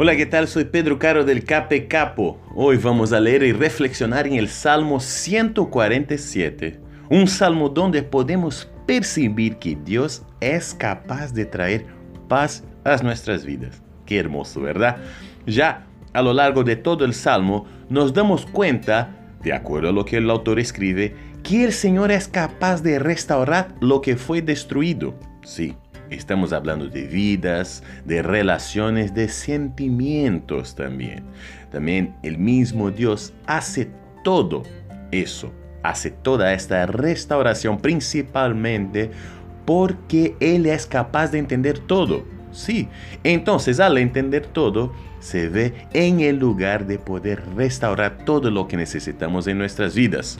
Hola, ¿qué tal? Soy Pedro Caro del Cape Capo. Hoy vamos a leer y reflexionar en el Salmo 147, un salmo donde podemos percibir que Dios es capaz de traer paz a nuestras vidas. Qué hermoso, ¿verdad? Ya a lo largo de todo el salmo nos damos cuenta, de acuerdo a lo que el autor escribe, que el Señor es capaz de restaurar lo que fue destruido. Sí, Estamos hablando de vidas, de relaciones, de sentimientos también. También el mismo Dios hace todo eso, hace toda esta restauración principalmente porque Él es capaz de entender todo. Sí, entonces al entender todo, se ve en el lugar de poder restaurar todo lo que necesitamos en nuestras vidas.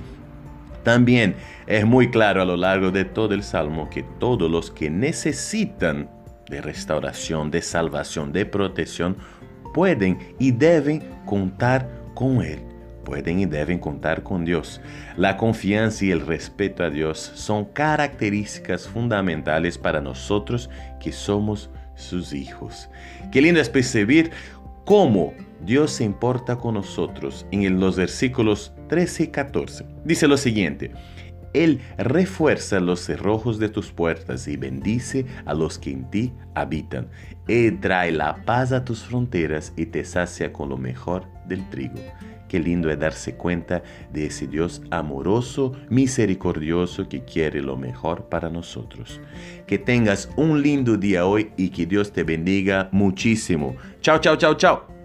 También es muy claro a lo largo de todo el Salmo que todos los que necesitan de restauración, de salvación, de protección, pueden y deben contar con Él. Pueden y deben contar con Dios. La confianza y el respeto a Dios son características fundamentales para nosotros que somos sus hijos. Qué lindo es percibir cómo Dios se importa con nosotros en los versículos 13 y 14. Dice lo siguiente, Él refuerza los cerrojos de tus puertas y bendice a los que en ti habitan. Él trae la paz a tus fronteras y te sacia con lo mejor del trigo. Qué lindo es darse cuenta de ese Dios amoroso, misericordioso que quiere lo mejor para nosotros. Que tengas un lindo día hoy y que Dios te bendiga muchísimo. Chao, chao, chao, chao.